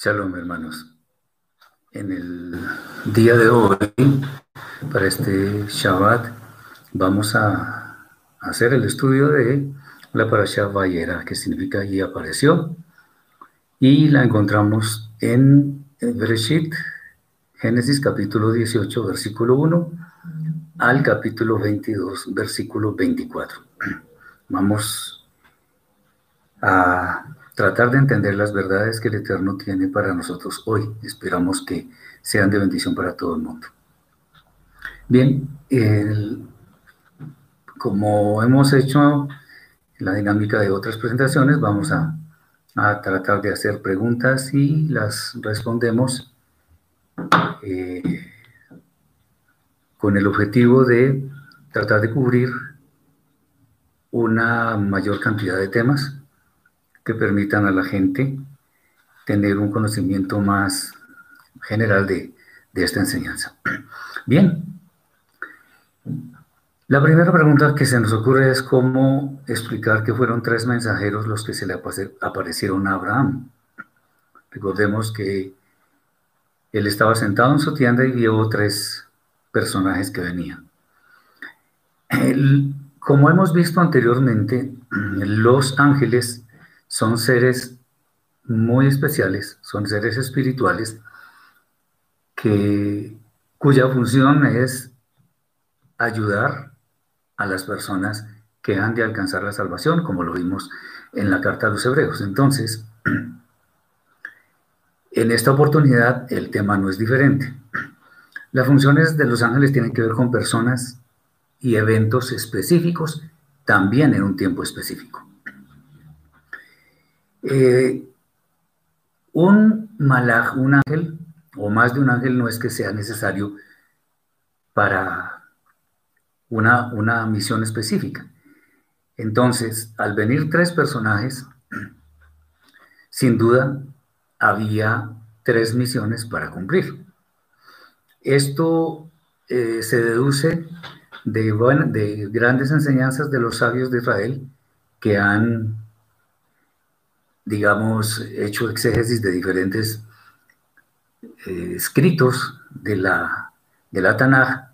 Shalom, hermanos. En el día de hoy, para este Shabbat, vamos a hacer el estudio de la parasha Vayera, que significa y apareció, y la encontramos en Bereshit, Génesis capítulo 18, versículo 1, al capítulo 22, versículo 24. Vamos a tratar de entender las verdades que el Eterno tiene para nosotros hoy. Esperamos que sean de bendición para todo el mundo. Bien, como hemos hecho en la dinámica de otras presentaciones, vamos a, tratar de hacer preguntas y las respondemos eh, con el objetivo de tratar de cubrir una mayor cantidad de temas que permitan a la gente tener un conocimiento más general de, esta enseñanza. Bien, la primera pregunta que se nos ocurre es cómo explicar que fueron tres mensajeros los que se le aparecieron a Abraham. Recordemos que él estaba sentado en su tienda y vio tres personajes que venían. como hemos visto anteriormente, los ángeles son seres muy especiales, son seres espirituales que, cuya función es ayudar a las personas que han de alcanzar la salvación, como lo vimos en la carta a los hebreos. Entonces, en esta oportunidad el tema no es diferente. Las funciones de los ángeles tienen que ver con personas y eventos específicos, también en un tiempo específico. Eh, un malaj, un ángel, o más de un ángel, no es que sea necesario para una, una misión específica. Entonces, al venir tres personajes, sin duda había tres misiones para cumplir. Esto eh, se deduce de, de grandes enseñanzas de los sabios de Israel que han digamos, hecho exégesis de diferentes eh, escritos de la, de la Tanaj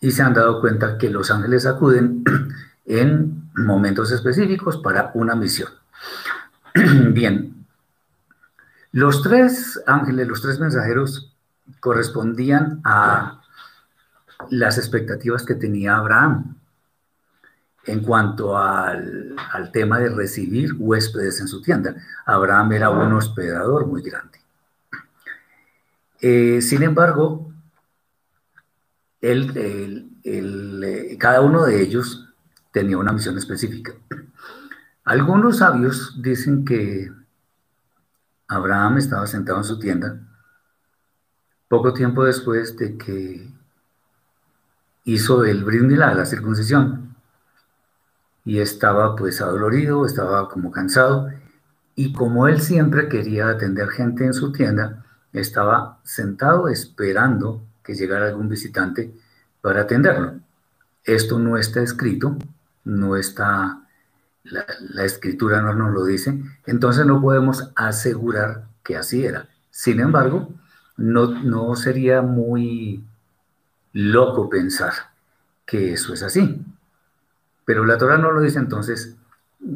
y se han dado cuenta que los ángeles acuden en momentos específicos para una misión. Bien, los tres ángeles, los tres mensajeros correspondían a las expectativas que tenía Abraham en cuanto al, tema de recibir huéspedes en su tienda. Abraham era un hospedador muy grande. Eh, sin embargo, eh, cada uno de ellos tenía una misión específica. Algunos sabios dicen que Abraham estaba sentado en su tienda poco tiempo después de que hizo el brindis, la circuncisión y estaba pues adolorido, estaba como cansado y como él siempre quería atender gente en su tienda, estaba sentado esperando que llegara algún visitante para atenderlo. Esto no está escrito, no está, la, escritura no nos lo dice, entonces no podemos asegurar que así era. Sin embargo, no, no sería muy loco pensar que eso es así. Pero la Torah no lo dice, entonces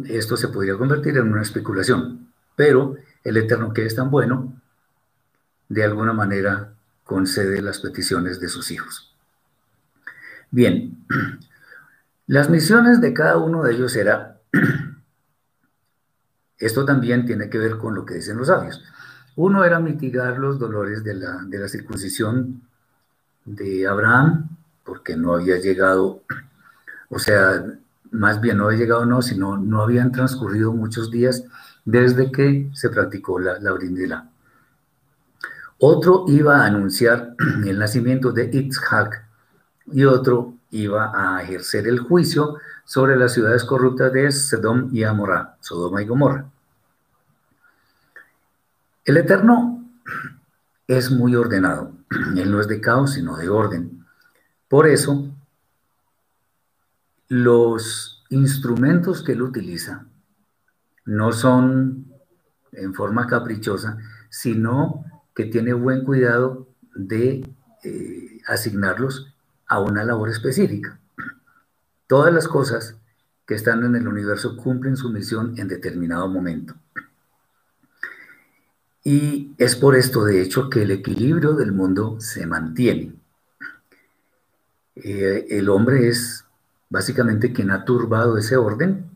esto se podría convertir en una especulación. Pero el Eterno, que es tan bueno, de alguna manera concede las peticiones de sus hijos. Bien, las misiones de cada uno de ellos era, esto también tiene que ver con lo que dicen los sabios. Uno era mitigar los dolores de la, de la circuncisión de Abraham, porque no había llegado o sea, más bien no había llegado no, sino no habían transcurrido muchos días desde que se practicó la, la brindila. Otro iba a anunciar el nacimiento de Itzhak y otro iba a ejercer el juicio sobre las ciudades corruptas de Sodom y Amorra, Sodoma y Gomorra. El Eterno es muy ordenado. Él no es de caos, sino de orden. Por eso, los instrumentos que él utiliza no son en forma caprichosa, sino que tiene buen cuidado de eh, asignarlos a una labor específica. Todas las cosas que están en el universo cumplen su misión en determinado momento. Y es por esto, de hecho, que el equilibrio del mundo se mantiene. Eh, el hombre es básicamente quien ha turbado ese orden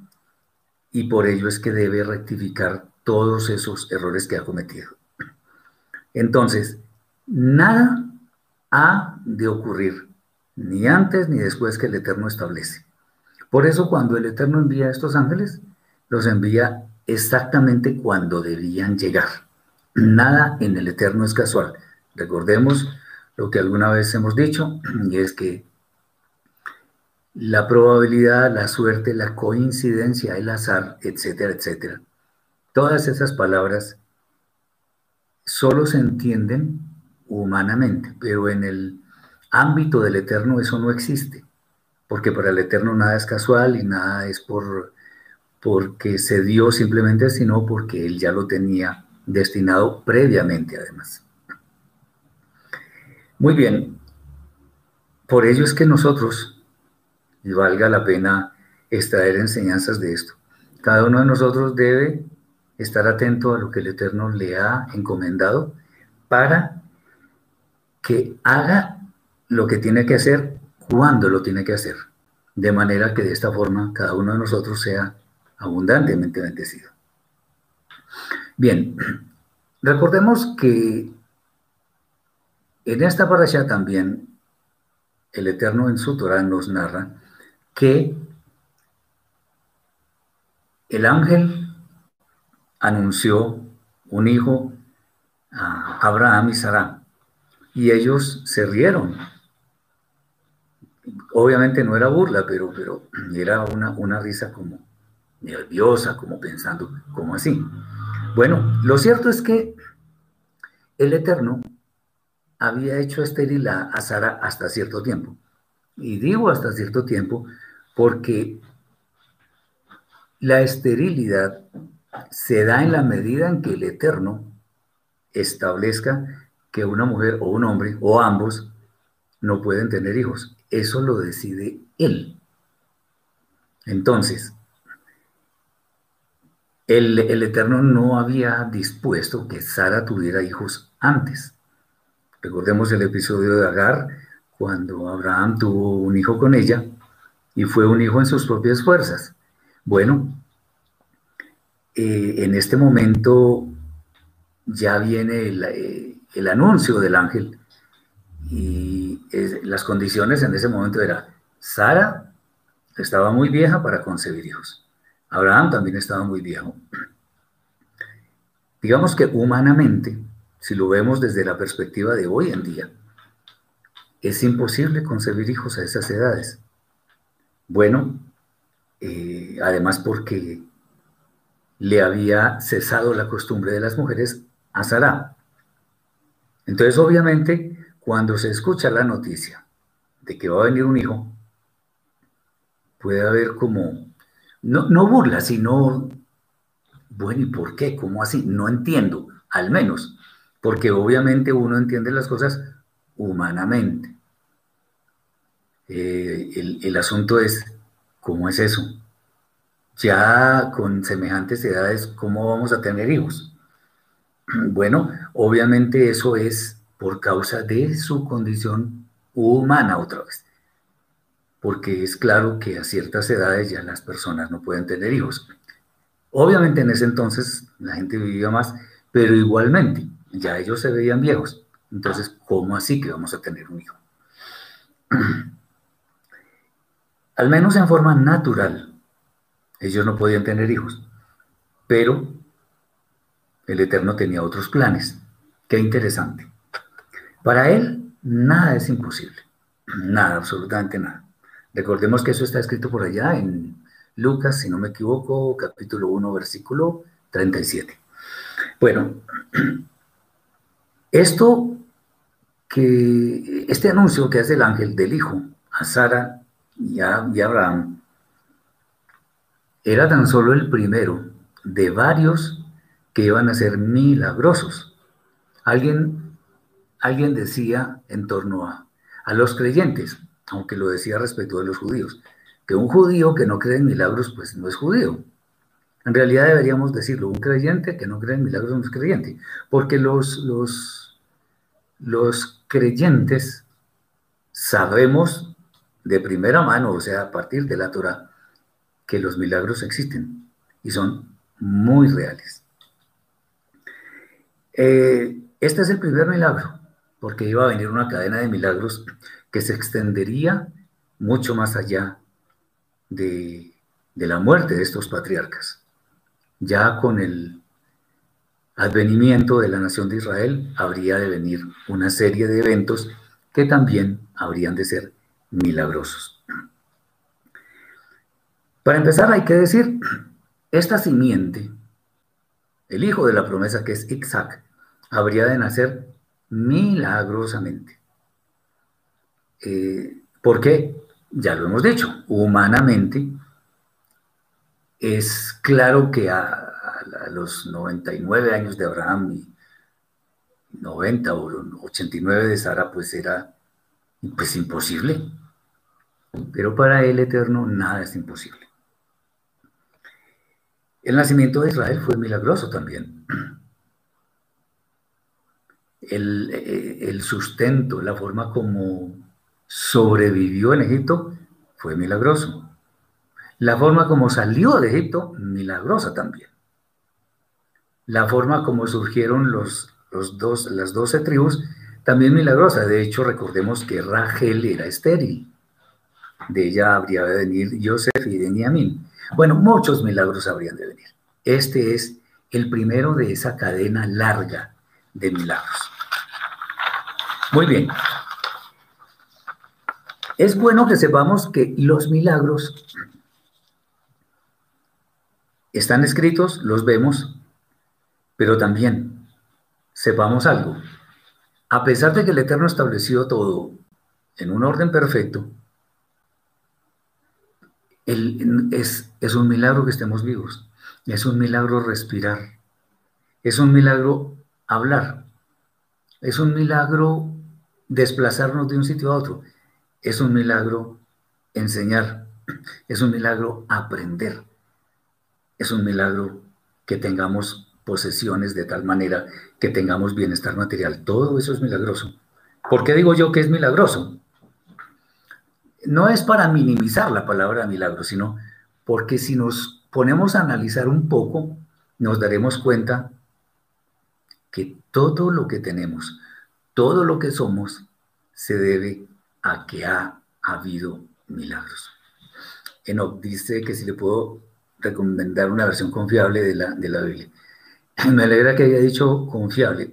y por ello es que debe rectificar todos esos errores que ha cometido. Entonces, nada ha de ocurrir, ni antes ni después que el Eterno establece. Por eso cuando el Eterno envía a estos ángeles, los envía exactamente cuando debían llegar. Nada en el Eterno es casual. Recordemos lo que alguna vez hemos dicho, y es que la probabilidad, la suerte, la coincidencia, el azar, etcétera, etcétera. Todas esas palabras solo se entienden humanamente, pero en el ámbito del eterno eso no existe, porque para el eterno nada es casual y nada es por porque se dio simplemente, sino porque él ya lo tenía destinado previamente además. Muy bien, por ello es que nosotros, y valga la pena extraer enseñanzas de esto, cada uno de nosotros debe estar atento a lo que el Eterno le ha encomendado para que haga lo que tiene que hacer cuando lo tiene que hacer, de manera que de esta forma cada uno de nosotros sea abundantemente bendecido. Bien, Recordemos que en esta parasha también el Eterno en su Torah nos narra que el ángel anunció un hijo a Abraham y Sara y ellos se rieron. Obviamente no era burla, pero, pero era una, una risa como nerviosa, como pensando, como así? Bueno, lo cierto es que el Eterno había hecho estéril a, Sara hasta cierto tiempo. Y digo hasta cierto tiempo porque la esterilidad se da en la medida en que el Eterno establezca que una mujer o un hombre o ambos no pueden tener hijos. Eso lo decide Él. Entonces, el, Eterno no había dispuesto que Sara tuviera hijos antes. Recordemos el episodio de Agar, cuando Abraham tuvo un hijo con ella y fue un hijo en sus propias fuerzas. Bueno, eh, en este momento ya viene el, eh, anuncio del ángel y las condiciones en ese momento era, Sara estaba muy vieja para concebir hijos. Abraham también estaba muy viejo. Digamos que humanamente, si lo vemos desde la perspectiva de hoy en día, es imposible concebir hijos a esas edades. Bueno, eh, además porque le había cesado la costumbre de las mujeres a Sara. Entonces, obviamente, cuando se escucha la noticia de que va a venir un hijo, puede haber como no, burla, sino, bueno, ¿y por qué? ¿Cómo así? No entiendo, al menos, porque obviamente uno entiende las cosas humanamente. Eh, el, el asunto es, ¿cómo es eso? Ya con semejantes edades, ¿cómo vamos a tener hijos? Bueno, obviamente eso es por causa de su condición humana otra vez porque es claro que a ciertas edades ya las personas no pueden tener hijos. Obviamente en ese entonces la gente vivía más, pero igualmente ya ellos se veían viejos. Entonces, ¿cómo así que vamos a tener un hijo? Al menos en forma natural, ellos no podían tener hijos, pero el Eterno tenía otros planes. Qué interesante. Para él, nada es imposible. Nada, absolutamente nada. Recordemos que eso está escrito por allá en Lucas, si no me equivoco, capítulo 1, versículo 37. Bueno, esto que, este anuncio que hace el ángel del hijo a Sara y a, Abraham, era tan solo el primero de varios que iban a ser milagrosos. Alguien, alguien decía en torno a, a los creyentes, aunque lo decía respecto de los judíos, que un judío que no cree en milagros, pues no es judío. En realidad deberíamos decirlo, un creyente que no cree en milagros no es creyente, porque los, los, los creyentes sabemos de primera mano, o sea, a partir de la Torah, que los milagros existen y son muy reales. Eh, este es el primer milagro, porque iba a venir una cadena de milagros que se extendería mucho más allá de, de la muerte de estos patriarcas. Ya con el advenimiento de la nación de Israel habría de venir una serie de eventos que también habrían de ser milagrosos. Para empezar hay que decir, esta simiente, el hijo de la promesa que es Isaac, habría de nacer milagrosamente. Eh, porque, ya lo hemos dicho, humanamente es claro que a, los 99 años de Abraham y 90 o 89 de Sara, pues era pues imposible. Pero para el Eterno nada es imposible. El nacimiento de Israel fue milagroso también. El, el, sustento, la forma como sobrevivió en Egipto, fue milagroso. La forma como salió de Egipto, milagrosa también. La forma como surgieron los, los dos, las doce tribus, también milagrosa. De hecho, recordemos que Rachel era estéril. De ella habría de venir Joseph y Benjamín. Bueno, muchos milagros habrían de venir. Este es el primero de esa cadena larga de milagros. Muy bien. Es bueno que sepamos que los milagros están escritos, los vemos, pero también sepamos algo. A pesar de que el Eterno estableció todo en un orden perfecto, es, es un milagro que estemos vivos. Es un milagro respirar. Es un milagro hablar. Es un milagro desplazarnos de un sitio a otro. Es un milagro enseñar. Es un milagro aprender. Es un milagro que tengamos posesiones de tal manera que tengamos bienestar material. Todo eso es milagroso. ¿Por qué digo yo que es milagroso? No es para minimizar la palabra milagro, sino porque si nos ponemos a analizar un poco, nos daremos cuenta que todo lo que tenemos, todo lo que somos, se debe a que ha habido milagros. Enoch dice que si le puedo recomendar una versión confiable de la, de la Biblia. Me alegra que haya dicho confiable.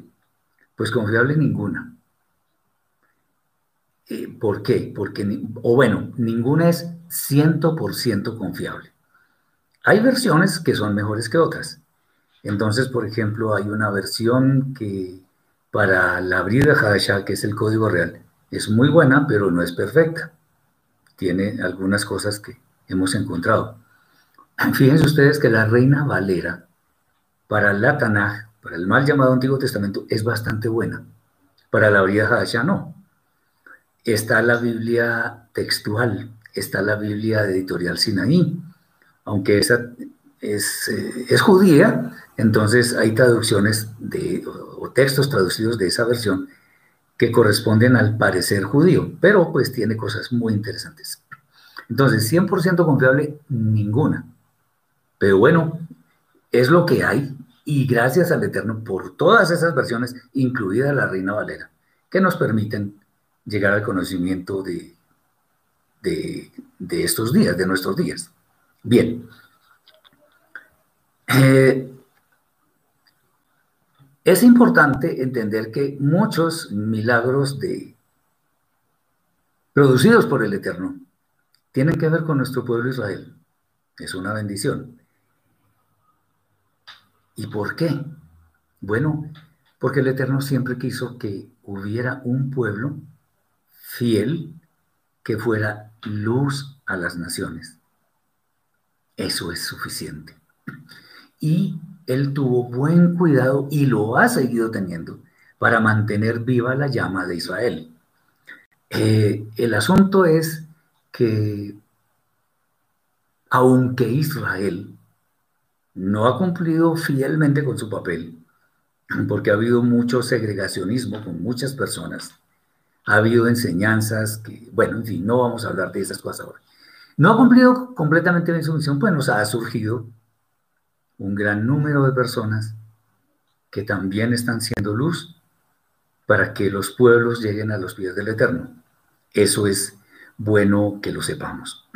Pues confiable ninguna. Eh, ¿Por qué? Porque, o bueno, ninguna es 100% confiable. Hay versiones que son mejores que otras. Entonces, por ejemplo, hay una versión que para la de Hadashah, que es el código real, es muy buena, pero no es perfecta. Tiene algunas cosas que hemos encontrado. Fíjense ustedes que la Reina Valera, para la Tanaj, para el mal llamado Antiguo Testamento, es bastante buena. Para la de Hadashah no. Está la Biblia textual, está la Biblia de editorial Sinaí, aunque esa es, eh, judía, entonces hay traducciones de, o textos traducidos de esa versión que corresponden al parecer judío, pero pues tiene cosas muy interesantes. Entonces, 100% confiable, ninguna. Pero bueno, es lo que hay y gracias al Eterno por todas esas versiones, incluida la Reina Valera, que nos permiten llegar al conocimiento de, de, estos días, de nuestros días. Bien. Eh, es importante entender que muchos milagros de, producidos por el Eterno tienen que ver con nuestro pueblo Israel. Es una bendición. ¿Y por qué? Bueno, porque el Eterno siempre quiso que hubiera un pueblo fiel que fuera luz a las naciones. Eso es suficiente. Y él tuvo buen cuidado y lo ha seguido teniendo para mantener viva la llama de Israel. Eh, el asunto es que aunque Israel no ha cumplido fielmente con su papel, porque ha habido mucho segregacionismo con muchas personas, ha habido enseñanzas que, bueno, en no vamos a hablar de esas cosas ahora. No ha cumplido completamente bien su misión, pues nos ha surgido un gran número de personas que también están siendo luz para que los pueblos lleguen a los pies del Eterno. Eso es bueno que lo sepamos.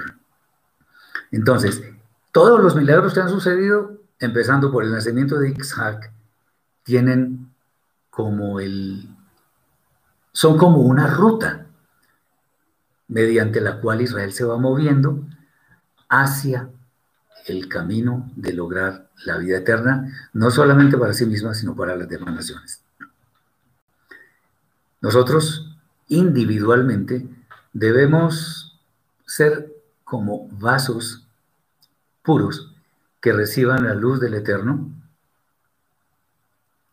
Entonces, todos los milagros que han sucedido, empezando por el nacimiento de Isaac, tienen como el, son como una ruta mediante la cual Israel se va moviendo hacia el camino de lograr la vida eterna, no solamente para sí misma, sino para las demás naciones. Nosotros individualmente debemos ser como vasos puros que reciban la luz del Eterno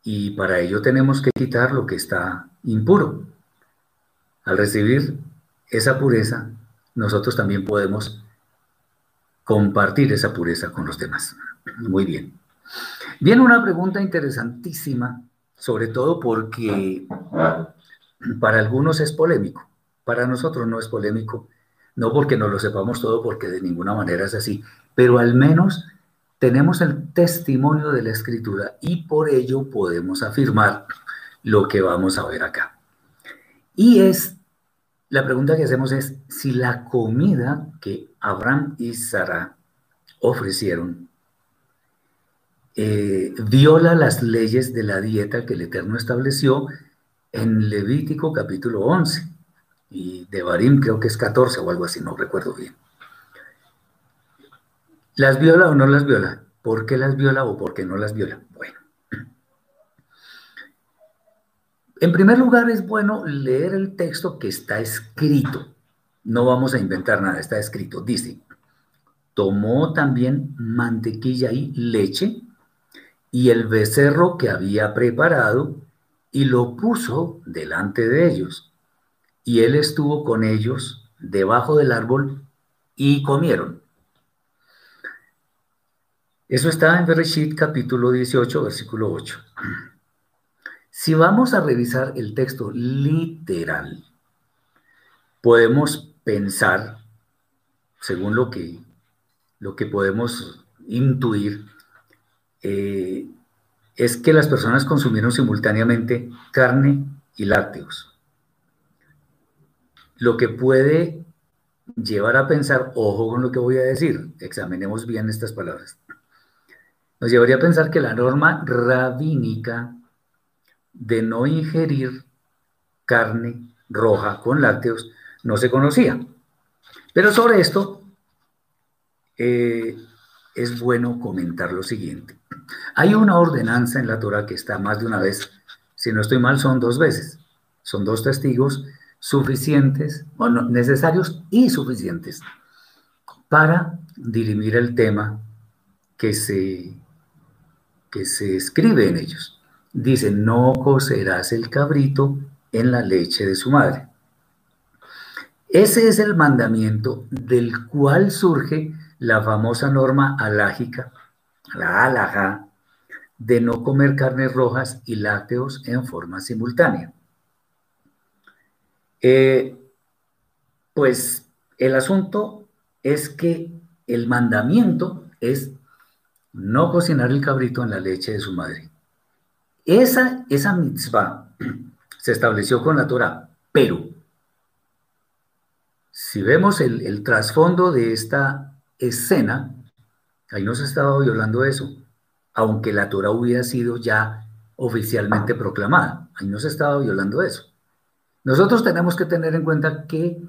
y para ello tenemos que quitar lo que está impuro. Al recibir esa pureza, nosotros también podemos compartir esa pureza con los demás. Muy bien. Viene una pregunta interesantísima, sobre todo porque para algunos es polémico, para nosotros no es polémico, no porque no lo sepamos todo, porque de ninguna manera es así, pero al menos tenemos el testimonio de la escritura y por ello podemos afirmar lo que vamos a ver acá. Y es, la pregunta que hacemos es si la comida que Abraham y Sara ofrecieron eh, viola las leyes de la dieta que el Eterno estableció en Levítico capítulo 11 y de Barim creo que es 14 o algo así, no recuerdo bien. ¿Las viola o no las viola? ¿Por qué las viola o por qué no las viola? Bueno. En primer lugar, es bueno leer el texto que está escrito. No vamos a inventar nada, está escrito. Dice, tomó también mantequilla y leche y el becerro que había preparado y lo puso delante de ellos. Y él estuvo con ellos debajo del árbol y comieron. Eso está en Bereshit capítulo 18, versículo 8. Si vamos a revisar el texto literal, podemos pensar, según lo que, lo que podemos intuir, eh, es que las personas consumieron simultáneamente carne y lácteos. Lo que puede llevar a pensar, ojo con lo que voy a decir, examinemos bien estas palabras nos llevaría a pensar que la norma rabínica de no ingerir carne roja con lácteos no se conocía. Pero sobre esto eh, es bueno comentar lo siguiente. Hay una ordenanza en la Torah que está más de una vez, si no estoy mal, son dos veces. Son dos testigos suficientes, bueno, necesarios y suficientes para dirimir el tema que se que se escribe en ellos. Dice, no cocerás el cabrito en la leche de su madre. Ese es el mandamiento del cual surge la famosa norma alágica, la alajá, de no comer carnes rojas y lácteos en forma simultánea. Eh, pues el asunto es que el mandamiento es no cocinar el cabrito en la leche de su madre. Esa, esa mitzvah se estableció con la Torah, pero si vemos el, el trasfondo de esta escena, ahí no se estaba violando eso, aunque la Torah hubiera sido ya oficialmente proclamada, ahí no se estaba violando eso. Nosotros tenemos que tener en cuenta que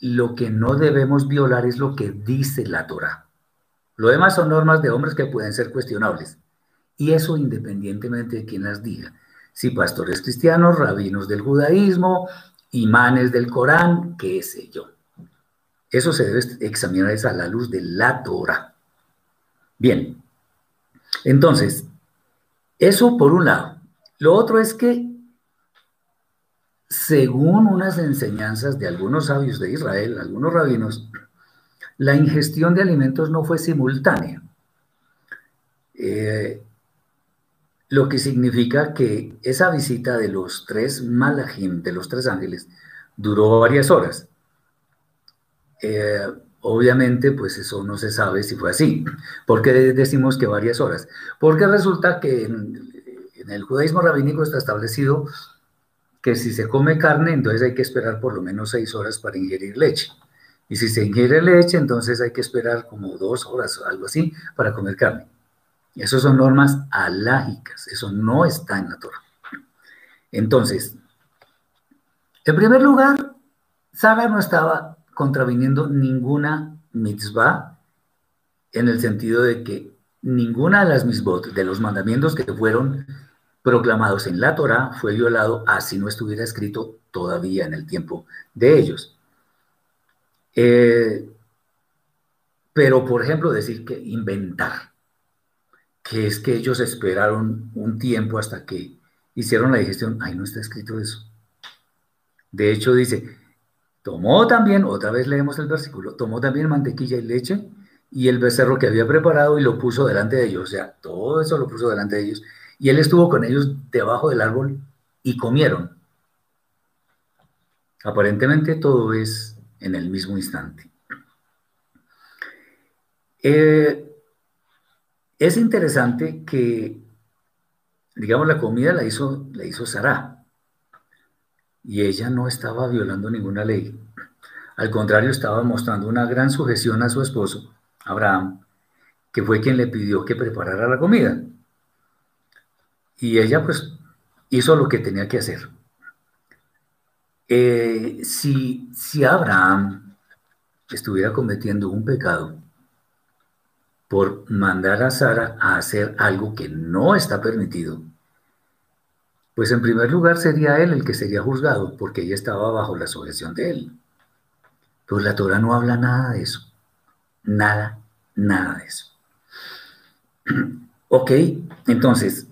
lo que no debemos violar es lo que dice la Torah. Lo demás son normas de hombres que pueden ser cuestionables. Y eso independientemente de quién las diga. Si pastores cristianos, rabinos del judaísmo, imanes del Corán, qué sé yo. Eso se debe examinar a la luz de la Torah. Bien, entonces, eso por un lado. Lo otro es que según unas enseñanzas de algunos sabios de Israel, algunos rabinos, la ingestión de alimentos no fue simultánea. Eh, lo que significa que esa visita de los tres malajim, de los tres ángeles, duró varias horas. Eh, obviamente, pues eso no se sabe si fue así. ¿Por qué decimos que varias horas? Porque resulta que en, en el judaísmo rabínico está establecido que si se come carne, entonces hay que esperar por lo menos seis horas para ingerir leche. Y si se ingiere leche, entonces hay que esperar como dos horas o algo así para comer carne. Esas son normas alágicas, eso no está en la Torah. Entonces, en primer lugar, Sara no estaba contraviniendo ninguna mitzvah en el sentido de que ninguna de las mitzvot, de los mandamientos que fueron proclamados en la Torah, fue violado así no estuviera escrito todavía en el tiempo de ellos. Eh, pero, por ejemplo, decir que inventar, que es que ellos esperaron un tiempo hasta que hicieron la digestión, ahí no está escrito eso. De hecho, dice, tomó también, otra vez leemos el versículo, tomó también mantequilla y leche y el becerro que había preparado y lo puso delante de ellos. O sea, todo eso lo puso delante de ellos. Y él estuvo con ellos debajo del árbol y comieron. Aparentemente todo es en el mismo instante. Eh, es interesante que, digamos, la comida la hizo, la hizo Sara y ella no estaba violando ninguna ley. Al contrario, estaba mostrando una gran sujeción a su esposo, Abraham, que fue quien le pidió que preparara la comida. Y ella pues hizo lo que tenía que hacer. Eh, si, si Abraham estuviera cometiendo un pecado, por mandar a Sara a hacer algo que no está permitido, pues en primer lugar sería él el que sería juzgado, porque ella estaba bajo la sujeción de él. Pues la Torah no habla nada de eso. Nada, nada de eso. ok, entonces,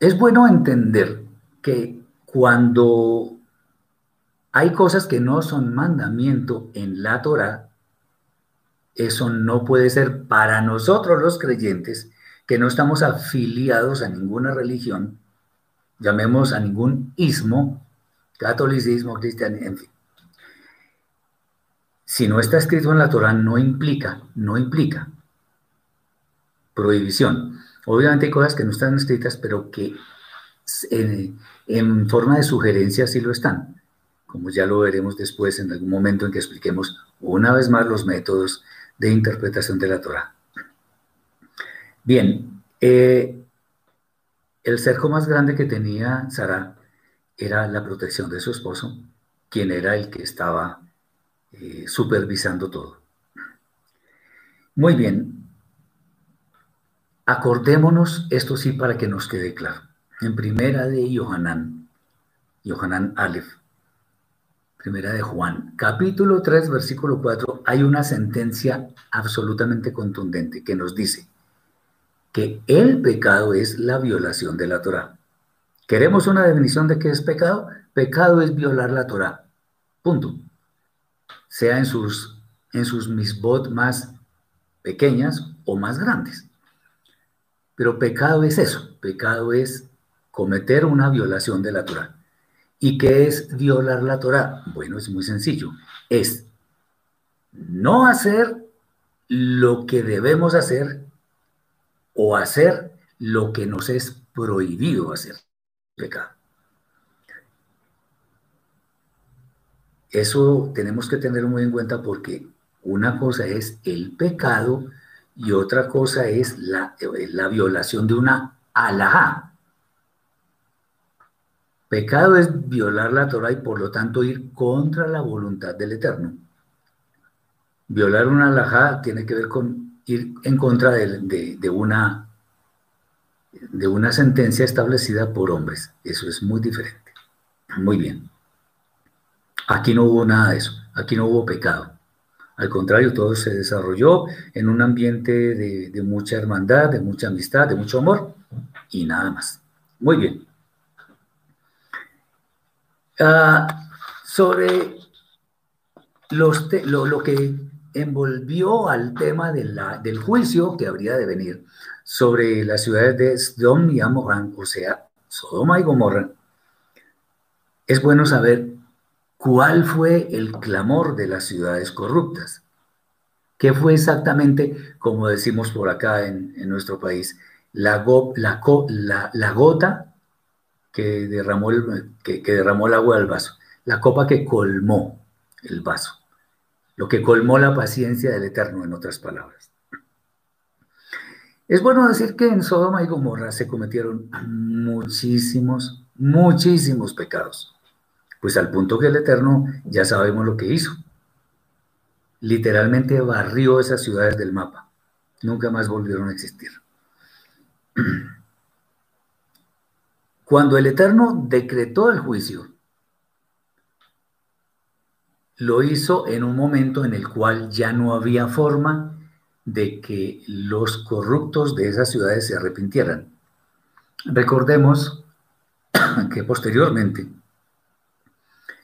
es bueno entender que cuando hay cosas que no son mandamiento en la Torah, eso no puede ser para nosotros los creyentes, que no estamos afiliados a ninguna religión, llamemos a ningún ismo, catolicismo, cristianismo, en fin. Si no está escrito en la Torah, no implica, no implica prohibición. Obviamente hay cosas que no están escritas, pero que en, forma de sugerencia sí lo están, como ya lo veremos después en algún momento en que expliquemos una vez más los métodos de interpretación de la Torah. Bien, eh, el cerco más grande que tenía Sara era la protección de su esposo, quien era el que estaba eh, supervisando todo. Muy bien, acordémonos esto sí para que nos quede claro. En primera de Yohanan, Yohanan Aleph, Primera de Juan, capítulo 3, versículo 4, hay una sentencia absolutamente contundente que nos dice que el pecado es la violación de la Torah. ¿Queremos una definición de qué es pecado? Pecado es violar la Torah. Punto. Sea en sus, en sus misbot más pequeñas o más grandes. Pero pecado es eso. Pecado es cometer una violación de la Torah. ¿Y qué es violar la Torah? Bueno, es muy sencillo. Es no hacer lo que debemos hacer o hacer lo que nos es prohibido hacer. Pecado. Eso tenemos que tener muy en cuenta porque una cosa es el pecado y otra cosa es la, la violación de una alajá. Pecado es violar la Torah y por lo tanto ir contra la voluntad del Eterno. Violar una alajá tiene que ver con ir en contra de, una, de una sentencia establecida por hombres. Eso es muy diferente. Muy bien. Aquí no hubo nada de eso. Aquí no hubo pecado. Al contrario, todo se desarrolló en un ambiente de, de mucha hermandad, de mucha amistad, de mucho amor y nada más. Muy bien. Ah, sobre lo, que envolvió al tema del juicio que habría de venir sobre las ciudades de Sdom y Amorán, o sea, Sodoma y Gomorra, es bueno saber cuál fue el clamor de las ciudades corruptas. ¿Qué fue exactamente, como decimos por acá en, nuestro país, la, la, gota que derramó, el, que derramó el agua del vaso? La copa que colmó el vaso, lo que colmó la paciencia del Eterno, en otras palabras. Es bueno decir que en Sodoma y Gomorra se cometieron muchísimos, muchísimos pecados, pues al punto que el Eterno ya sabemos lo que hizo literalmente barrió esas ciudades del mapa. Nunca más volvieron a existir. Cuando el Eterno decretó el juicio, lo hizo en un momento en el cual ya no había forma de que los corruptos de esas ciudades se arrepintieran. Recordemos que posteriormente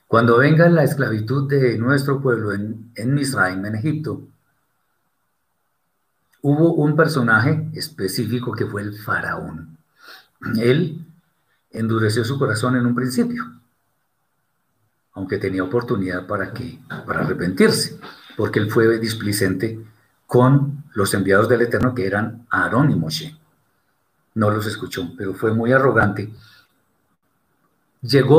cuando venga la esclavitud de nuestro pueblo en, en Misraim, en Egipto, hubo un personaje específico que fue el faraón. Él endureció su corazón en un principio, aunque tenía oportunidad para, que, para arrepentirse, porque él fue displicente con los enviados del Eterno que eran Aarón y Moshe. No los escuchó, pero fue muy arrogante. Llegó